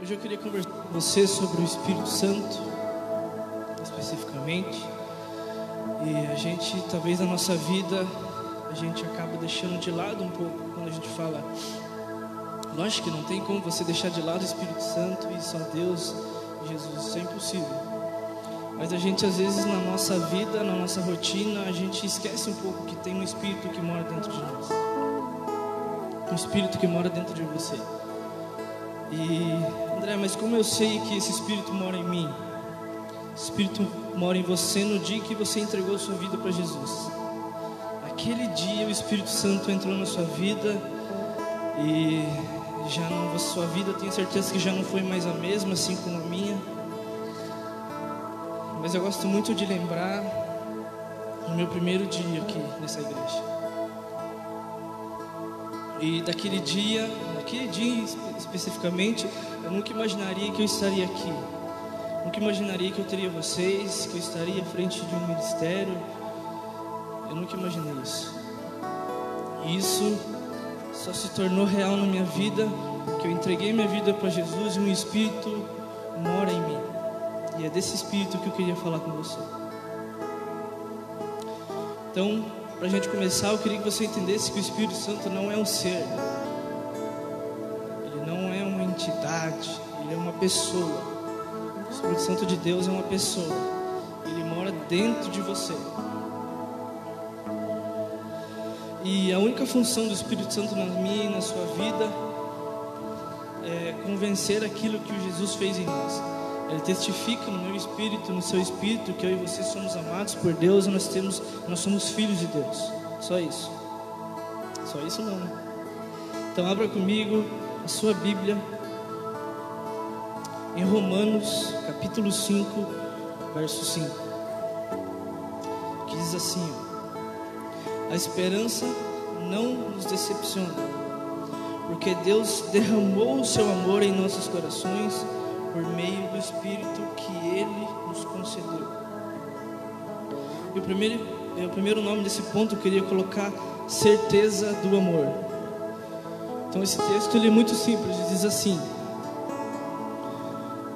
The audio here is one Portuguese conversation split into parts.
Hoje eu queria conversar com você sobre o Espírito Santo, especificamente. E a gente, talvez na nossa vida, a gente acaba deixando de lado um pouco quando a gente fala. Lógico que não tem como você deixar de lado o Espírito Santo e só Deus, Jesus, isso é impossível. Mas a gente às vezes na nossa vida, na nossa rotina, a gente esquece um pouco que tem um Espírito que mora dentro de nós. Um Espírito que mora dentro de você. E André, mas como eu sei que esse Espírito mora em mim? O Espírito mora em você no dia que você entregou sua vida para Jesus. Aquele dia o Espírito Santo entrou na sua vida e já não, sua vida tenho certeza que já não foi mais a mesma, assim como a minha. Mas eu gosto muito de lembrar o meu primeiro dia aqui nessa igreja. E daquele dia, naquele dia especificamente, eu nunca imaginaria que eu estaria aqui. Nunca imaginaria que eu teria vocês, que eu estaria à frente de um ministério. Eu nunca imaginei isso. E isso só se tornou real na minha vida, que eu entreguei minha vida para Jesus e um Espírito mora em mim. E é desse Espírito que eu queria falar com você. Então, para a gente começar, eu queria que você entendesse que o Espírito Santo não é um ser, ele não é uma entidade, ele é uma pessoa. O Espírito Santo de Deus é uma pessoa, ele mora dentro de você. E a única função do Espírito Santo na minha e na sua vida é convencer aquilo que Jesus fez em nós. Ele testifica no meu espírito, no seu espírito, que eu e você somos amados por Deus e nós temos, nós somos filhos de Deus. Só isso. Só isso não. Né? Então abra comigo a sua Bíblia em Romanos, capítulo 5, verso 5. Que diz assim: A esperança não nos decepciona, porque Deus derramou o seu amor em nossos corações por meio do Espírito que Ele nos concedeu. E o primeiro, o primeiro nome desse ponto eu queria colocar certeza do amor. Então esse texto ele é muito simples, diz assim: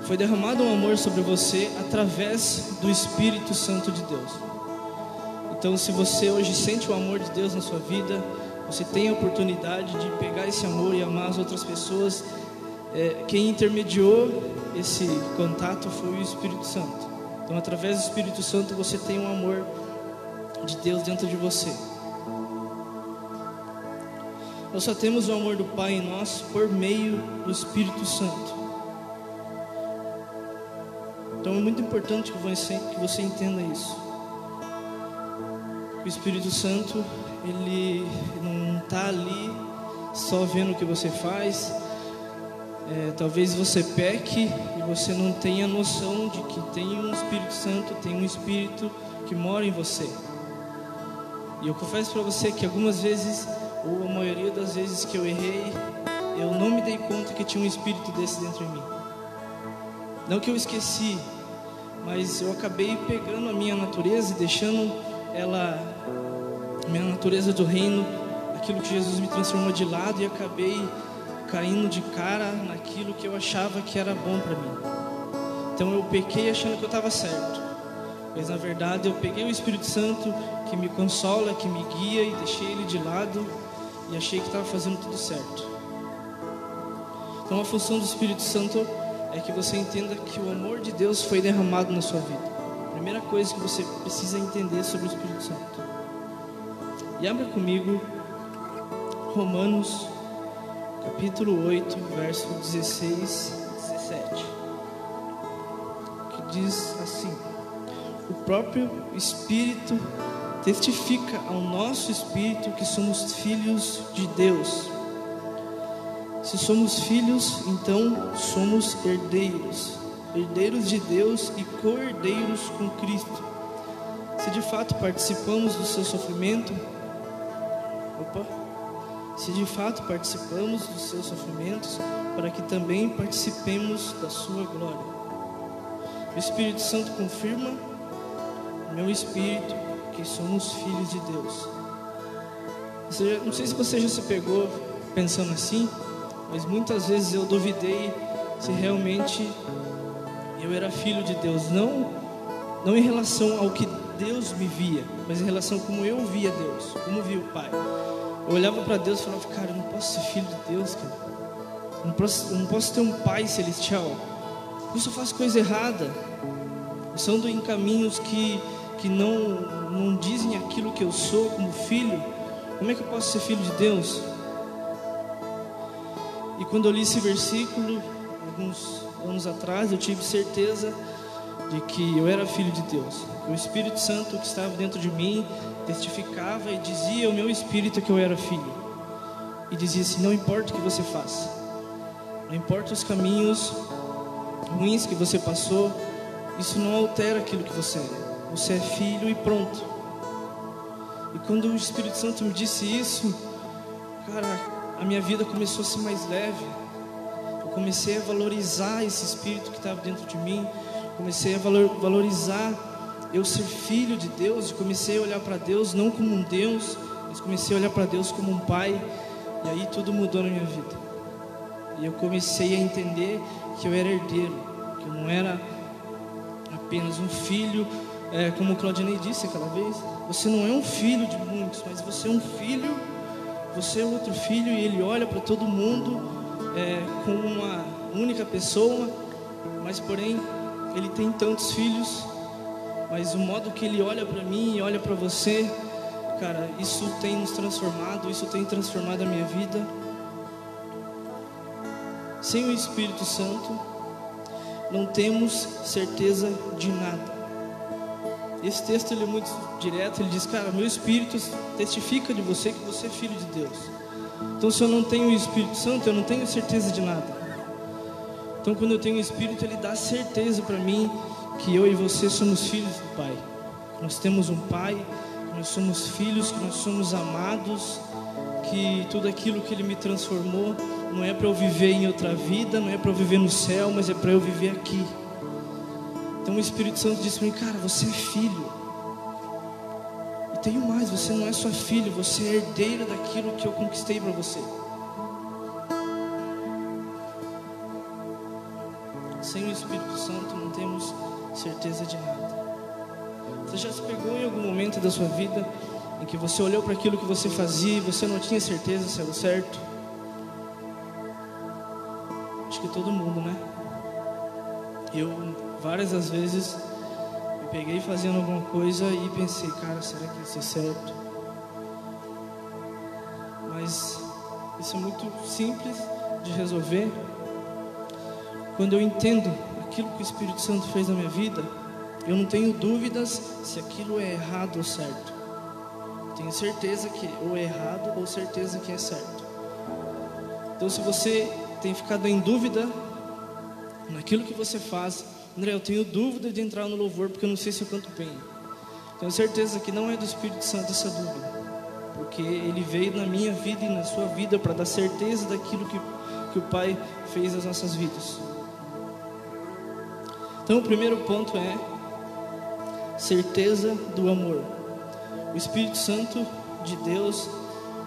Foi derramado um amor sobre você através do Espírito Santo de Deus. Então se você hoje sente o amor de Deus na sua vida, você tem a oportunidade de pegar esse amor e amar as outras pessoas. É, quem intermediou esse contato foi o Espírito Santo. Então, através do Espírito Santo, você tem um amor de Deus dentro de você. Nós só temos o amor do Pai em nós por meio do Espírito Santo. Então é muito importante que você, que você entenda isso. O Espírito Santo, ele não está ali só vendo o que você faz, é, talvez você peque e você não tenha noção de que tem um Espírito Santo, tem um Espírito que mora em você. E eu confesso para você que algumas vezes, ou a maioria das vezes que eu errei, eu não me dei conta que tinha um Espírito desse dentro de mim. Não que eu esqueci, mas eu acabei pegando a minha natureza e deixando ela, minha natureza do reino, aquilo que Jesus me transformou de lado e acabei caindo de cara naquilo que eu achava que era bom para mim. Então eu pequei achando que eu estava certo, mas na verdade eu peguei o Espírito Santo que me consola, que me guia e deixei ele de lado e achei que estava fazendo tudo certo. Então a função do Espírito Santo é que você entenda que o amor de Deus foi derramado na sua vida. Primeira coisa que você precisa entender sobre o Espírito Santo. E abra comigo Romanos capítulo 8, verso 16 e 17, que diz assim: O próprio Espírito testifica ao nosso espírito que somos filhos de Deus. Se somos filhos, então somos herdeiros, herdeiros de Deus e co-herdeiros com Cristo. Se de fato participamos do seu sofrimento, opa, se de fato participamos dos seus sofrimentos, para que também participemos da sua glória. O Espírito Santo confirma meu espírito que somos filhos de Deus. não sei se você já se pegou pensando assim, mas muitas vezes eu duvidei se realmente eu era filho de Deus, não não em relação ao que Deus me via, mas em relação a como eu via Deus, como via o Pai. Eu olhava para Deus e falava, cara, eu não posso ser filho de Deus, cara. Eu não posso, eu não posso ter um Pai celestial. Eu só faço coisa errada. Eu só ando em caminhos que, que não, não dizem aquilo que eu sou como filho. Como é que eu posso ser filho de Deus? E quando eu li esse versículo, alguns anos atrás, eu tive certeza de que eu era filho de Deus. O Espírito Santo que estava dentro de mim testificava e dizia ao meu espírito que eu era filho. E dizia assim: não importa o que você faça, não importa os caminhos ruins que você passou, isso não altera aquilo que você é. Você é filho e pronto. E quando o Espírito Santo me disse isso, cara, a minha vida começou a ser mais leve. Eu comecei a valorizar esse espírito que estava dentro de mim. Comecei a valor, valorizar eu ser filho de Deus. E comecei a olhar para Deus não como um Deus, mas comecei a olhar para Deus como um Pai. E aí tudo mudou na minha vida. E eu comecei a entender que eu era herdeiro, que eu não era apenas um filho, é, como o Claudinei disse aquela vez. Você não é um filho de muitos, mas você é um filho, você é outro filho, e ele olha para todo mundo é, como uma única pessoa, mas porém ele tem tantos filhos, mas o modo que ele olha para mim e olha para você, cara, isso tem nos transformado, isso tem transformado a minha vida. Sem o Espírito Santo, não temos certeza de nada. Esse texto ele é muito direto, ele diz, cara, meu Espírito testifica de você que você é filho de Deus. Então, se eu não tenho o Espírito Santo, eu não tenho certeza de nada. Então, quando eu tenho o Espírito, ele dá certeza para mim que eu e você somos filhos do Pai. Nós temos um Pai, nós somos filhos, que nós somos amados, que tudo aquilo que Ele me transformou não é para eu viver em outra vida, não é para eu viver no céu, mas é para eu viver aqui. Então o Espírito Santo disse para mim, cara, você é filho. E tenho mais, você não é só filho, você é herdeiro daquilo que eu conquistei para você. Sem o Espírito Santo não temos certeza de nada. Você já se pegou em algum momento da sua vida em que você olhou para aquilo que você fazia e você não tinha certeza se era certo? Acho que todo mundo, né? Eu várias das vezes me peguei fazendo alguma coisa e pensei, cara, será que isso é certo? Mas isso é muito simples de resolver. Quando eu entendo aquilo que o Espírito Santo fez na minha vida, eu não tenho dúvidas se aquilo é errado ou certo. Tenho certeza que ou é errado ou certeza que é certo. Então, se você tem ficado em dúvida naquilo que você faz, André, eu tenho dúvida de entrar no louvor porque eu não sei se eu canto bem. Tenho certeza que não é do Espírito Santo essa dúvida, porque ele veio na minha vida e na sua vida para dar certeza daquilo que, que o Pai fez nas nossas vidas. Então, o primeiro ponto é certeza do amor. O Espírito Santo de Deus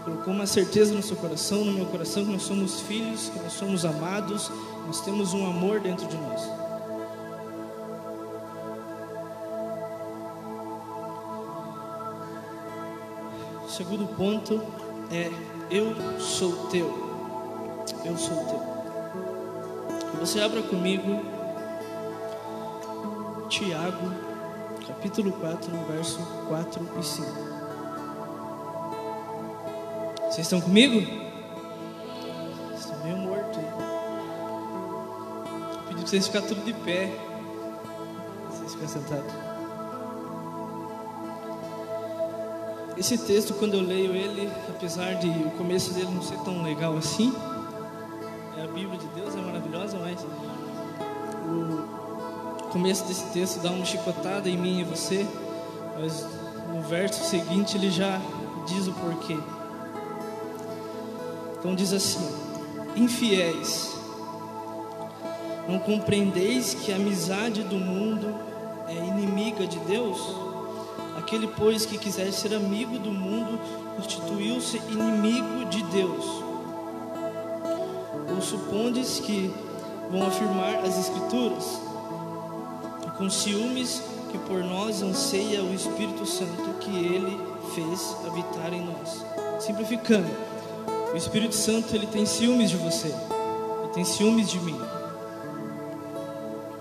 colocou uma certeza no seu coração, no meu coração, que nós somos filhos, que nós somos amados, nós temos um amor dentro de nós. O segundo ponto é eu sou teu. Eu sou teu. Você abra comigo Tiago, capítulo 4, no verso 4 e 5. Vocês estão comigo? Estão meio. Vou pedir para vocês ficarem tudo de pé. Vocês ficarem sentados. Esse texto, quando eu leio ele, apesar de o começo dele não ser tão legal assim, começo desse texto dá uma chicotada em mim e você, mas no verso seguinte ele já diz o porquê. Então diz assim: Infiéis, não compreendeis que a amizade do mundo é inimiga de Deus? Aquele, pois, que quiser ser amigo do mundo, constituiu-se inimigo de Deus. Ou supondes que vão afirmar as Escrituras. Com ciúmes que por nós anseia o Espírito Santo que ele fez habitar em nós. Simplificando, o Espírito Santo ele tem ciúmes de você, ele tem ciúmes de mim.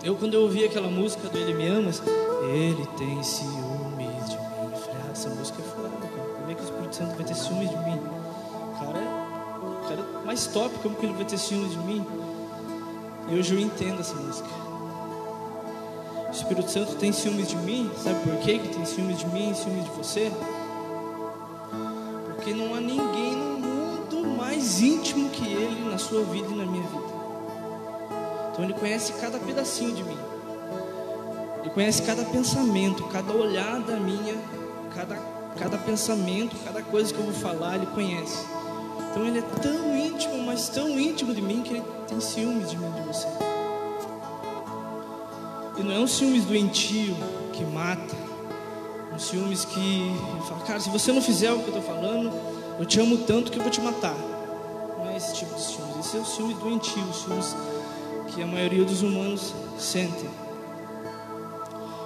Eu quando eu ouvi aquela música do Ele Me Amas, ele tem ciúmes de mim. Eu falei, ah, essa música é foda, cara. Como é que o Espírito Santo vai ter ciúmes de mim? O cara, o cara é mais top, como que ele vai ter ciúmes de mim? E hoje eu entendo essa música. Espírito Santo tem ciúmes de mim, sabe por quê que tem ciúmes de mim e ciúmes de você? Porque não há ninguém no mundo mais íntimo que Ele na sua vida e na minha vida. Então Ele conhece cada pedacinho de mim. Ele conhece cada pensamento, cada olhada minha, cada, cada pensamento, cada coisa que eu vou falar, Ele conhece. Então Ele é tão íntimo, mas tão íntimo de mim que Ele tem ciúmes de mim, de você. E não é um ciúmes doentio que mata, um ciúmes que fala, cara, se você não fizer o que eu estou falando, eu te amo tanto que eu vou te matar. Não é esse tipo de ciúmes, esse é o ciúmes doentio, o ciúmes que a maioria dos humanos sentem.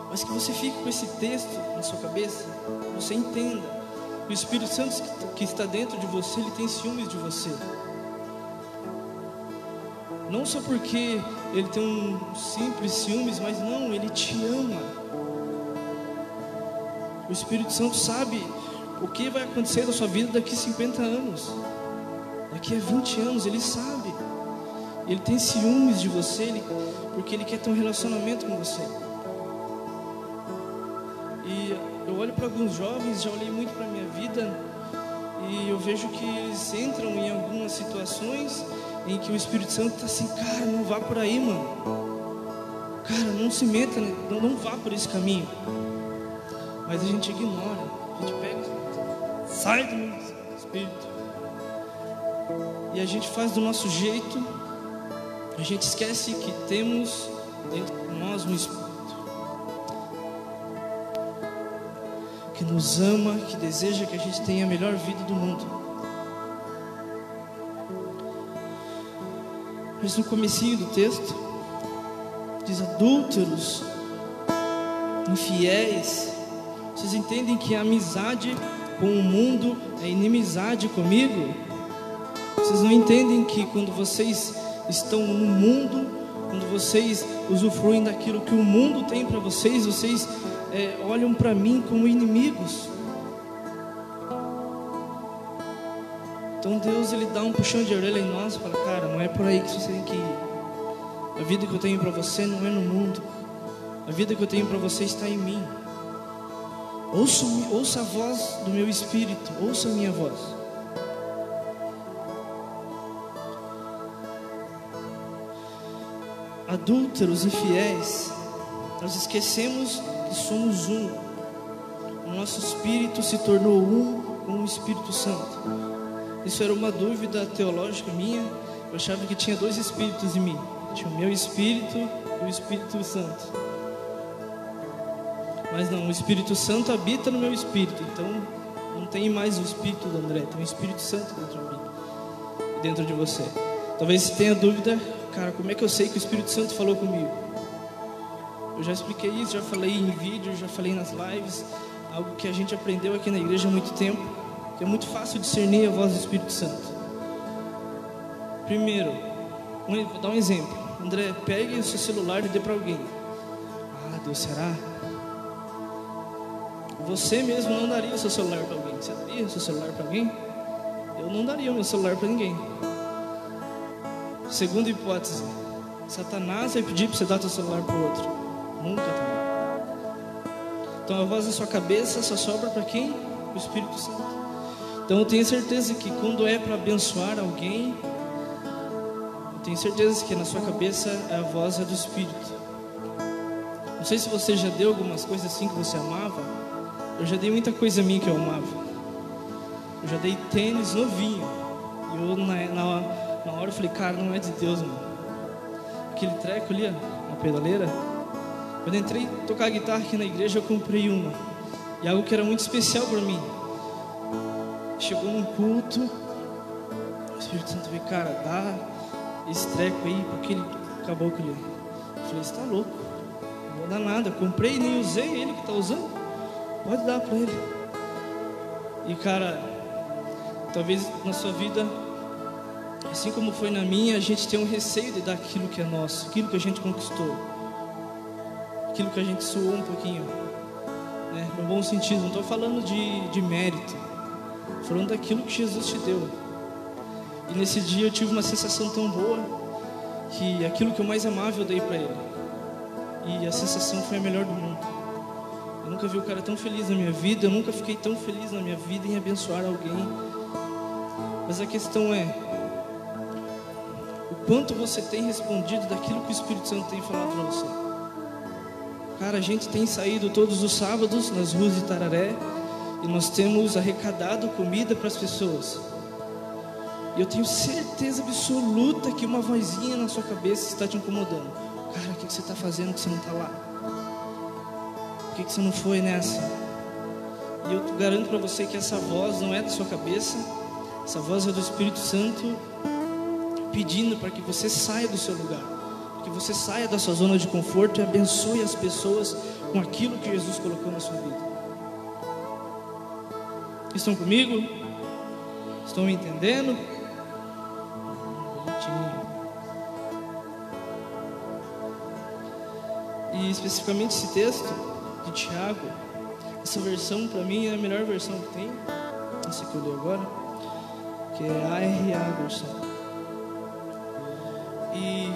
Mas que você fique com esse texto na sua cabeça, você entenda. O Espírito Santo que está dentro de você, ele tem ciúmes de você. Não só porque ele tem um simples ciúmes, mas não, ele te ama. O Espírito Santo sabe o que vai acontecer na sua vida daqui a 50 anos, daqui a 20 anos, ele sabe. Ele tem ciúmes de você, ele, porque ele quer ter um relacionamento com você. E eu olho para alguns jovens, já olhei muito para a minha vida, e eu vejo que eles entram em algumas situações em que o Espírito Santo está assim, cara, não vá por aí, mano. Cara, não se meta, não, não vá por esse caminho. Mas a gente ignora, a gente pega, sai do meu Espírito. E a gente faz do nosso jeito, a gente esquece que temos dentro de nós um Espírito que nos ama, que deseja que a gente tenha a melhor vida do mundo. Mas no comecinho do texto diz adúlteros, infiéis. Vocês entendem que a amizade com o mundo é inimizade comigo? Vocês não entendem que quando vocês estão no mundo, quando vocês usufruem daquilo que o mundo tem para vocês, vocês é, olham para mim como inimigos? Então Deus ele dá um puxão de orelha em nós e fala, cara, não é por aí que você tem que ir. A vida que eu tenho para você não é no mundo. A vida que eu tenho para você está em mim. Ouça, ouça a voz do meu espírito, ouça a minha voz. Adúlteros e fiéis, nós esquecemos que somos um. O nosso espírito se tornou um com o Espírito Santo. Isso era uma dúvida teológica minha. Eu achava que tinha dois espíritos em mim: tinha o meu espírito e o Espírito Santo. Mas não, o Espírito Santo habita no meu espírito. Então não tem mais o espírito do André, tem o Espírito Santo dentro de mim, dentro de você. Talvez você tenha dúvida, cara, como é que eu sei que o Espírito Santo falou comigo? Eu já expliquei isso, já falei em vídeo, já falei nas lives, algo que a gente aprendeu aqui na igreja há muito tempo que é muito fácil discernir a voz do Espírito Santo. Primeiro, vou dar um exemplo. André, pegue o seu celular e dê para alguém. Ah, Deus, será? Você mesmo não daria o seu celular para alguém. Você daria o seu celular para alguém? Eu não daria o meu celular para ninguém. Segunda hipótese: Satanás vai pedir para você dar o seu celular para o outro. Nunca também. Então a voz da sua cabeça só sobra para quem? O Espírito Santo. Então eu tenho certeza que quando é para abençoar alguém, eu tenho certeza que na sua cabeça a voz é do Espírito. Não sei se você já deu algumas coisas assim que você amava. Eu já dei muita coisa minha que eu amava. Eu já dei tênis novinho. E eu na, na, na hora eu falei, cara, não é de Deus, mano. Aquele treco ali, na pedaleira. Quando entrei tocar guitarra aqui na igreja, eu comprei uma. E algo que era muito especial para mim chegou num culto, o Espírito Santo veio, cara, dá esse treco aí para aquele caboclo ali. Eu falei, você tá louco? Não vou dar nada. Comprei nem usei ele que está usando. Pode dar para ele. E cara, talvez na sua vida, assim como foi na minha, a gente tem um receio de dar aquilo que é nosso, aquilo que a gente conquistou, aquilo que a gente suou um pouquinho, né? no bom sentido. Não estou falando de, de mérito, falando daquilo que Jesus te deu. E nesse dia eu tive uma sensação tão boa que aquilo que eu mais amava eu dei para ele. E a sensação foi a melhor do mundo. Eu nunca vi o cara tão feliz na minha vida, eu nunca fiquei tão feliz na minha vida em abençoar alguém. Mas a questão é o quanto você tem respondido daquilo que o Espírito Santo tem falado para você. Cara, a gente tem saído todos os sábados nas ruas de Tararé e nós temos arrecadado comida para as pessoas. E eu tenho certeza absoluta que uma vozinha na sua cabeça está te incomodando. Cara, o que você está fazendo que você não está lá? Por que você não foi nessa? E eu garanto para você que essa voz não é da sua cabeça, essa voz é do Espírito Santo pedindo para que você saia do seu lugar, que você saia da sua zona de conforto e abençoe as pessoas com aquilo que Jesus colocou na sua vida. Estão comigo? Estão me entendendo? E especificamente esse texto de Tiago, essa versão para mim é a melhor versão que tem, essa que eu li agora, que é a RA versão. E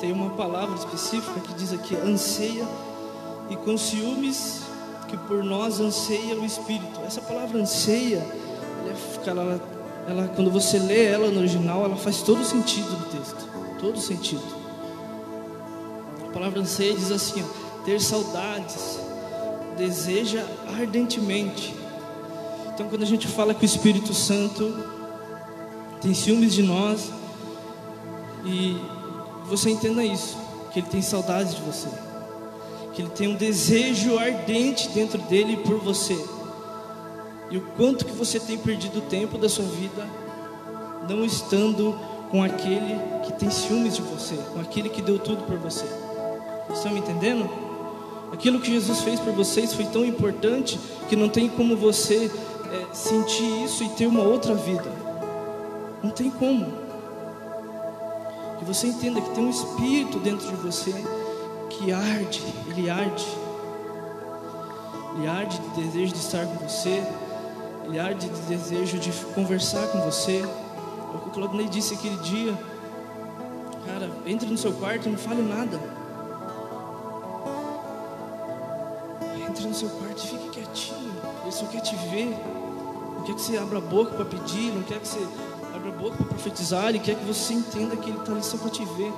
tem uma palavra específica que diz aqui, anseia e com ciúmes que por nós anseia o Espírito. Essa palavra anseia, ela, ela, ela, quando você lê ela no original, ela faz todo sentido no texto, todo sentido. A palavra anseia diz assim: ó, ter saudades, deseja ardentemente. Então, quando a gente fala que o Espírito Santo tem ciúmes de nós, e você entenda isso, que ele tem saudades de você, que ele tem um desejo ardente dentro dele por você, e o quanto que você tem perdido o tempo da sua vida não estando com aquele que tem ciúmes de você, com aquele que deu tudo por você. Estão me entendendo? Aquilo que Jesus fez por vocês foi tão importante que não tem como você é, sentir isso e ter uma outra vida. Não tem como. Que você entenda que tem um espírito dentro de você que arde, ele arde. Ele arde de desejo de estar com você, ele arde de desejo de conversar com você. É o que o Claudinei disse aquele dia. Cara, entre no seu quarto e não fale nada. entre no seu quarto e fique quietinho. Ele só quer te ver. Não quer que você abra a boca para pedir, não quer que você abra a boca para profetizar. Ele quer que você entenda que Ele está ali só para te ver.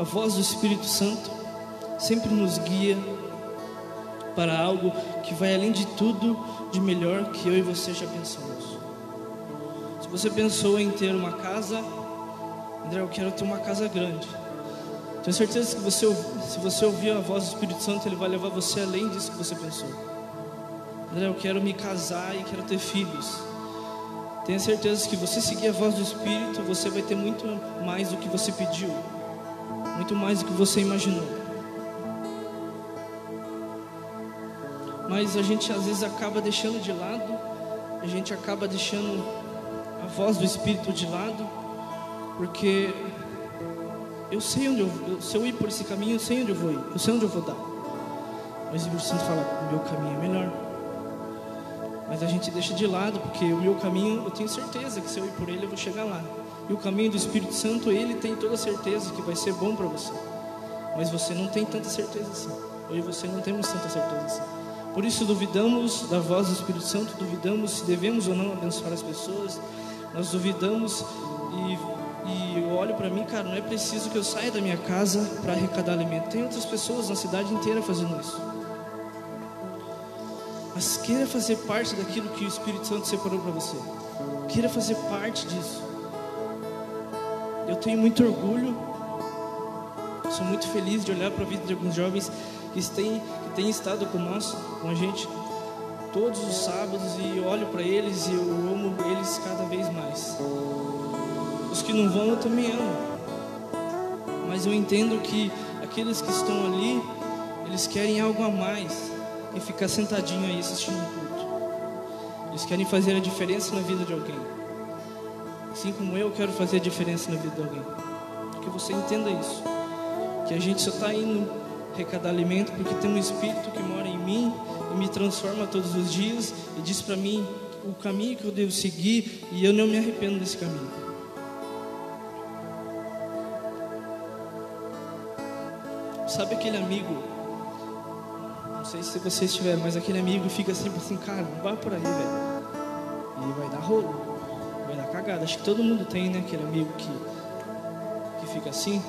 A voz do Espírito Santo sempre nos guia para algo que vai além de tudo de melhor que eu e você já pensamos. Se você pensou em ter uma casa, André, eu quero ter uma casa grande. Tenho certeza que você, se você ouvir a voz do Espírito Santo, ele vai levar você além disso que você pensou. André, eu quero me casar e quero ter filhos. Tenha certeza que você seguir a voz do Espírito, você vai ter muito mais do que você pediu, muito mais do que você imaginou. mas a gente às vezes acaba deixando de lado, a gente acaba deixando a voz do Espírito de lado, porque eu sei onde eu, eu se eu ir por esse caminho, eu sei onde eu vou ir, eu sei onde eu vou dar. Mas o Espírito Santo fala, o meu caminho é melhor. Mas a gente deixa de lado, porque o meu caminho, eu tenho certeza que se eu ir por ele, eu vou chegar lá. E o caminho do Espírito Santo, ele tem toda certeza que vai ser bom para você. Mas você não tem tanta certeza assim. Eu e você não temos tanta certeza assim. Por isso duvidamos da voz do Espírito Santo, duvidamos se devemos ou não abençoar as pessoas. Nós duvidamos e, e eu olho para mim, cara, não é preciso que eu saia da minha casa para arrecadar alimento. Tem outras pessoas na cidade inteira fazendo isso. Mas queira fazer parte daquilo que o Espírito Santo separou para você. Queira fazer parte disso. Eu tenho muito orgulho, sou muito feliz de olhar para a vida de alguns jovens que têm, que tem estado com nós, com a gente todos os sábados e olho para eles e eu amo eles cada vez mais. Os que não vão eu também amo. Mas eu entendo que aqueles que estão ali, eles querem algo a mais que ficar sentadinho aí assistindo o culto. Eles querem fazer a diferença na vida de alguém. Assim como eu quero fazer a diferença na vida de alguém. Que você entenda isso. Que a gente só está indo recadar alimento porque tem um Espírito que mora em mim e me transforma todos os dias e diz para mim o caminho que eu devo seguir e eu não me arrependo desse caminho. Sabe aquele amigo? Não sei se vocês tiveram, mas aquele amigo fica sempre assim, cara, não vai por aí, velho. E vai dar rolo, vai dar cagada. Acho que todo mundo tem, né? Aquele amigo que, que fica assim.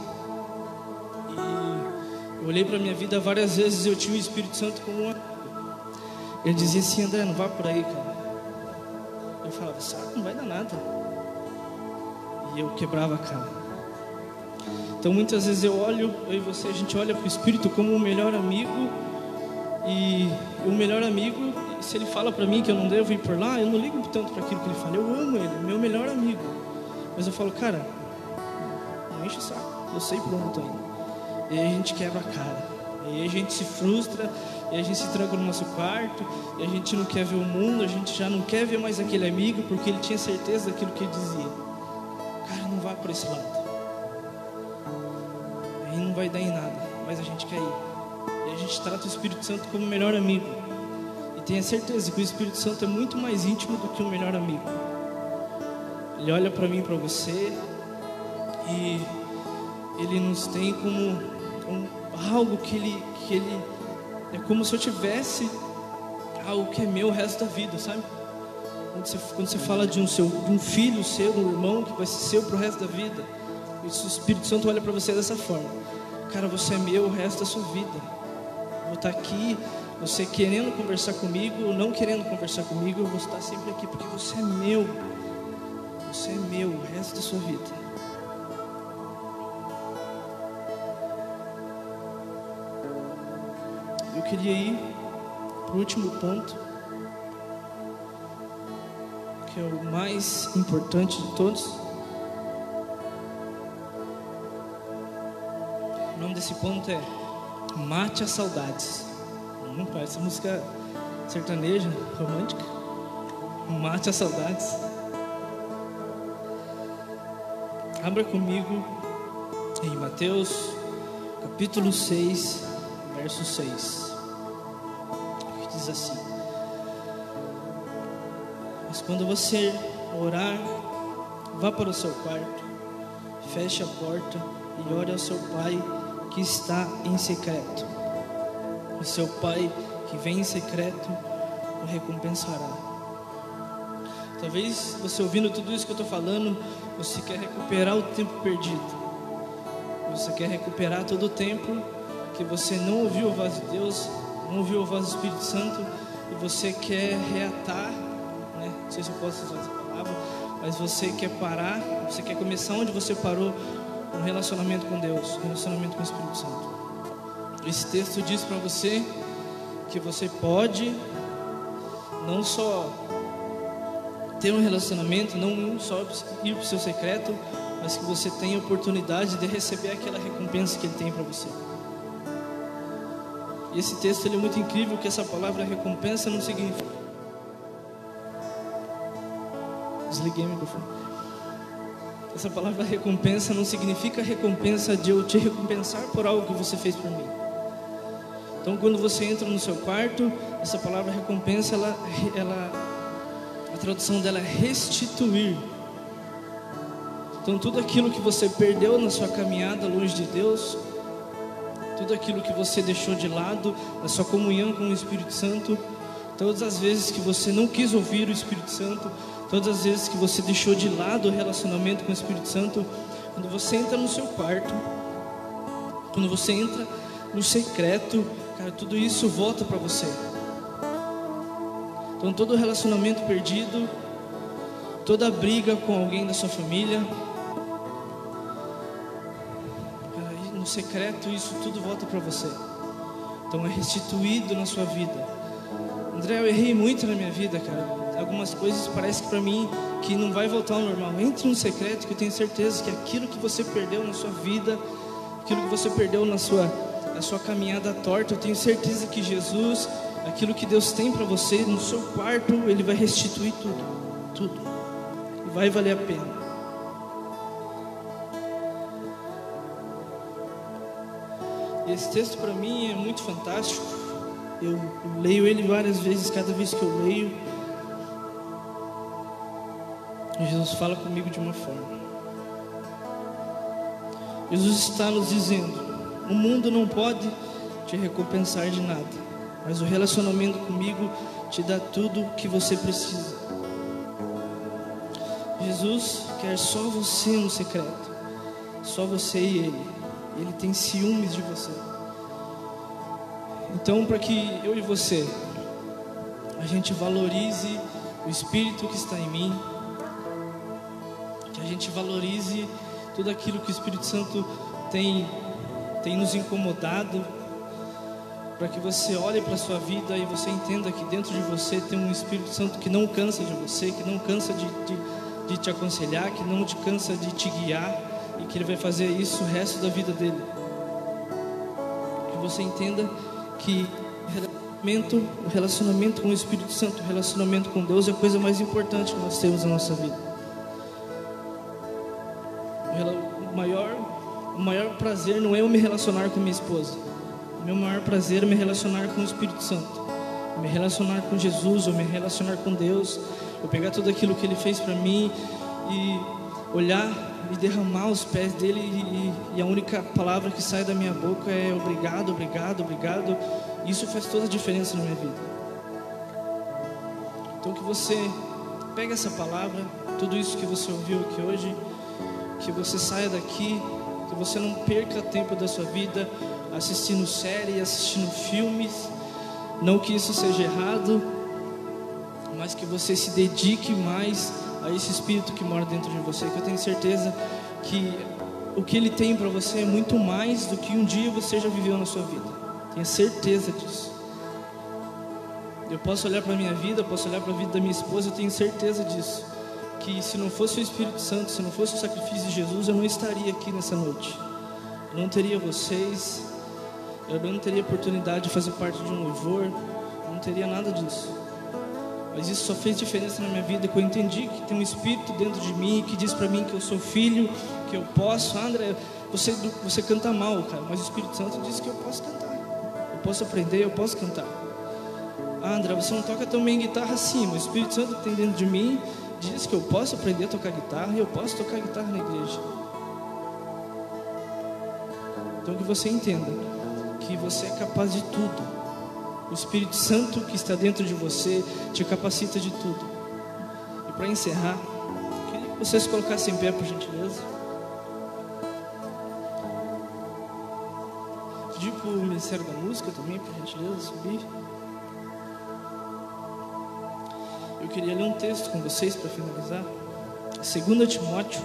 E eu olhei para minha vida várias vezes eu tinha o Espírito Santo como um ele dizia assim, André, não vá por aí, cara. Eu falava, sabe, não vai dar nada. E eu quebrava a cara. Então muitas vezes eu olho, eu e você, a gente olha para o Espírito como o melhor amigo. E o melhor amigo, se ele fala para mim que eu não devo ir por lá, eu não ligo tanto para aquilo que ele fala. Eu amo ele, meu melhor amigo. Mas eu falo, cara, não enche o saco, eu sei por onde eu estou indo. E aí a gente quebra a cara. E aí a gente se frustra, e a gente se tranca no nosso quarto, e a gente não quer ver o mundo, a gente já não quer ver mais aquele amigo, porque ele tinha certeza daquilo que ele dizia. Cara, não vá por esse lado. Aí não vai dar em nada, mas a gente quer ir. E a gente trata o Espírito Santo como o melhor amigo. E tenha certeza que o Espírito Santo é muito mais íntimo do que o melhor amigo. Ele olha para mim para você, e ele nos tem como, como algo que ele, que ele é como se eu tivesse algo que é meu o resto da vida, sabe? Quando você, quando você fala de um, seu, de um filho seu, um irmão que vai ser seu para o resto da vida, o Espírito Santo olha para você dessa forma: Cara, você é meu o resto da sua vida. Vou estar aqui, você querendo conversar comigo ou não querendo conversar comigo, eu vou estar sempre aqui porque você é meu. Você é meu o resto da sua vida. Eu queria ir para o último ponto, que é o mais importante de todos. O nome desse ponto é Mate as Saudades. Hum, parece música sertaneja, romântica. Mate as Saudades. Abra comigo em Mateus capítulo 6, verso 6 diz assim: Mas quando você orar, vá para o seu quarto, feche a porta e ore ao seu pai que está em secreto. O seu pai que vem em secreto o recompensará. Talvez você ouvindo tudo isso que eu estou falando, você quer recuperar o tempo perdido. Você quer recuperar todo o tempo que você não ouviu a voz de Deus, não ouviu a voz do Espírito Santo e você quer reatar, né? não sei se eu posso usar essa palavra, mas você quer parar, você quer começar onde você parou um relacionamento com Deus, um relacionamento com o Espírito Santo. Esse texto diz para você que você pode não só ter um relacionamento, não só ir para o seu secreto, mas que você tenha a oportunidade de receber aquela recompensa que Ele tem para você. E esse texto é muito incrível, que essa palavra recompensa não significa. Desliguei o microfone. Essa palavra recompensa não significa recompensa de eu te recompensar por algo que você fez por mim. Então, quando você entra no seu quarto, essa palavra recompensa, ela, ela, a tradução dela é restituir. Então, tudo aquilo que você perdeu na sua caminhada longe de Deus, tudo aquilo que você deixou de lado, a sua comunhão com o Espírito Santo, todas as vezes que você não quis ouvir o Espírito Santo, todas as vezes que você deixou de lado o relacionamento com o Espírito Santo, quando você entra no seu quarto, quando você entra no secreto, cara, tudo isso volta para você. Então todo relacionamento perdido, toda briga com alguém da sua família, no secreto, isso tudo volta para você. Então é restituído na sua vida. André, eu errei muito na minha vida, cara. Algumas coisas parece que para mim que não vai voltar ao normal. Entre no secreto que eu tenho certeza que aquilo que você perdeu na sua vida, aquilo que você perdeu na sua, na sua caminhada torta, eu tenho certeza que Jesus, aquilo que Deus tem para você no seu quarto, Ele vai restituir tudo, tudo. E vai valer a pena. E esse texto para mim é muito fantástico. Eu, leio ele várias vezes, cada vez que eu leio, Jesus fala comigo de uma forma. Jesus está nos dizendo: o mundo não pode te recompensar de nada, mas o relacionamento comigo te dá tudo o que você precisa. Jesus quer só você no secreto, só você e Ele. Ele tem ciúmes de você. Então, para que eu e você a gente valorize o Espírito que está em mim, que a gente valorize tudo aquilo que o Espírito Santo tem, tem nos incomodado, para que você olhe para a sua vida e você entenda que dentro de você tem um Espírito Santo que não cansa de você, que não cansa de, de, de te aconselhar, que não te cansa de te guiar e que Ele vai fazer isso o resto da vida dele. Que você entenda que relacionamento, o relacionamento com o Espírito Santo, o relacionamento com Deus é a coisa mais importante que nós temos na nossa vida. O maior, o maior prazer não é eu me relacionar com minha esposa. O meu maior prazer é me relacionar com o Espírito Santo. Me relacionar com Jesus, ou me relacionar com Deus. Eu pegar tudo aquilo que Ele fez para mim e olhar e derramar os pés dele e, e, a única palavra que sai da minha boca é obrigado, obrigado, obrigado. Isso faz toda a diferença na minha vida. Então que você pegue essa palavra, tudo isso que você ouviu aqui hoje, que você saia daqui, que você não perca tempo da sua vida assistindo série, assistindo filmes. Não que isso seja errado, mas que você se dedique mais a esse espírito que mora dentro de você, que eu tenho certeza que o que ele tem para você é muito mais do que um dia você já viveu na sua vida. Tenha certeza disso. Eu posso olhar para a minha vida, eu posso olhar para a vida da minha esposa, eu tenho certeza disso. Que se não fosse o Espírito Santo, se não fosse o sacrifício de Jesus, eu não estaria aqui nessa noite. Eu não teria vocês, eu não teria oportunidade de fazer parte de um louvor, eu não teria nada disso. Mas isso só fez diferença na minha vida, que eu entendi que tem um espírito dentro de mim que diz para mim que eu sou filho, que eu posso. Ah, André, você, você canta mal, cara, mas o Espírito Santo diz que eu posso cantar. Eu posso aprender, eu posso cantar. Ah, André, você não toca tão bem guitarra assim, mas o Espírito Santo tem dentro de mim diz que eu posso aprender a tocar guitarra e eu posso tocar guitarra na igreja. Então que você entenda que você é capaz de tudo o Espírito Santo que está dentro de você te capacita de tudo. E para encerrar, queria que vocês colocassem em pé, por gentileza. Pedir para o Ministério da Música também, por gentileza, subir. Queria ler um texto com vocês para finalizar. 2 Timóteo,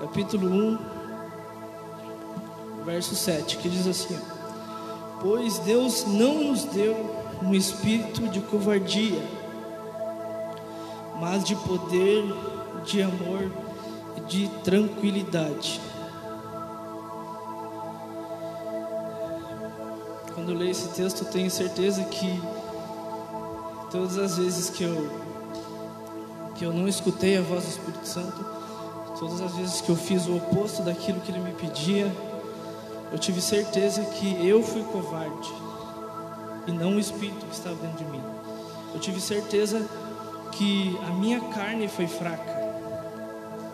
capítulo 1, verso 7, que diz assim: Pois Deus não nos deu um espírito de covardia, mas de poder, de amor e de tranquilidade. Quando eu leio esse texto, eu tenho certeza que todas as vezes que eu que eu não escutei a voz do Espírito Santo, todas as vezes que eu fiz o oposto daquilo que ele me pedia, eu tive certeza que eu fui covarde e não o Espírito que estava dentro de mim. Eu tive certeza que a minha carne foi fraca,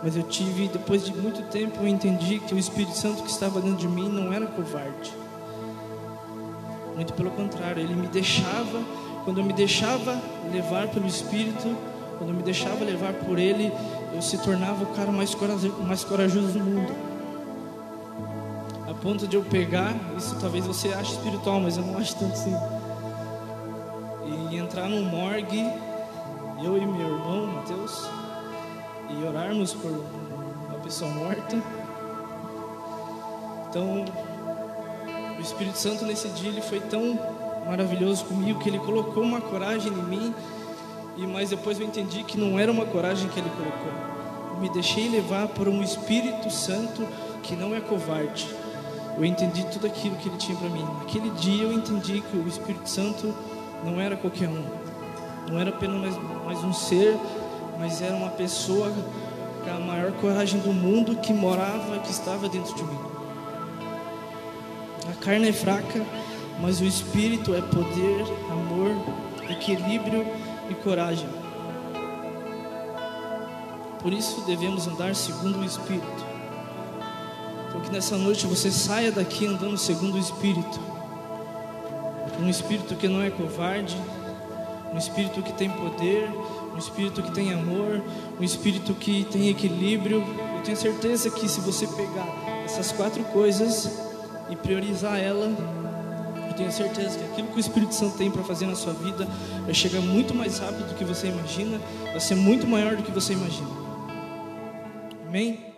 mas eu tive, depois de muito tempo, eu entendi que o Espírito Santo que estava dentro de mim não era covarde. Muito pelo contrário, ele me deixava, quando eu me deixava levar pelo Espírito, quando eu me deixava levar por ele, eu se tornava o cara mais corajoso, mais corajoso do mundo ponto de eu pegar, isso talvez você ache espiritual, mas eu não acho tanto assim. E entrar num morgue, eu e meu irmão, Mateus, e orarmos por uma pessoa morta. Então, o Espírito Santo nesse dia ele foi tão maravilhoso comigo que ele colocou uma coragem em mim e mas depois eu entendi que não era uma coragem que ele colocou. Eu me deixei levar por um Espírito Santo que não é covarde. Eu entendi tudo aquilo que ele tinha para mim. Naquele dia eu entendi que o Espírito Santo não era qualquer um. Não era apenas mais, mais um ser, mas era uma pessoa com a maior coragem do mundo que morava, que estava dentro de mim. A carne é fraca, mas o espírito é poder, amor, equilíbrio e coragem. Por isso devemos andar segundo o espírito. Então que nessa noite você saia daqui andando segundo o espírito. Um espírito que não é covarde, um espírito que tem poder, um espírito que tem amor, um espírito que tem equilíbrio. Eu tenho certeza que se você pegar essas quatro coisas e priorizar ela, tenho certeza que aquilo que o Espírito Santo tem para fazer na sua vida vai chegar muito mais rápido do que você imagina, vai ser muito maior do que você imagina. Amém?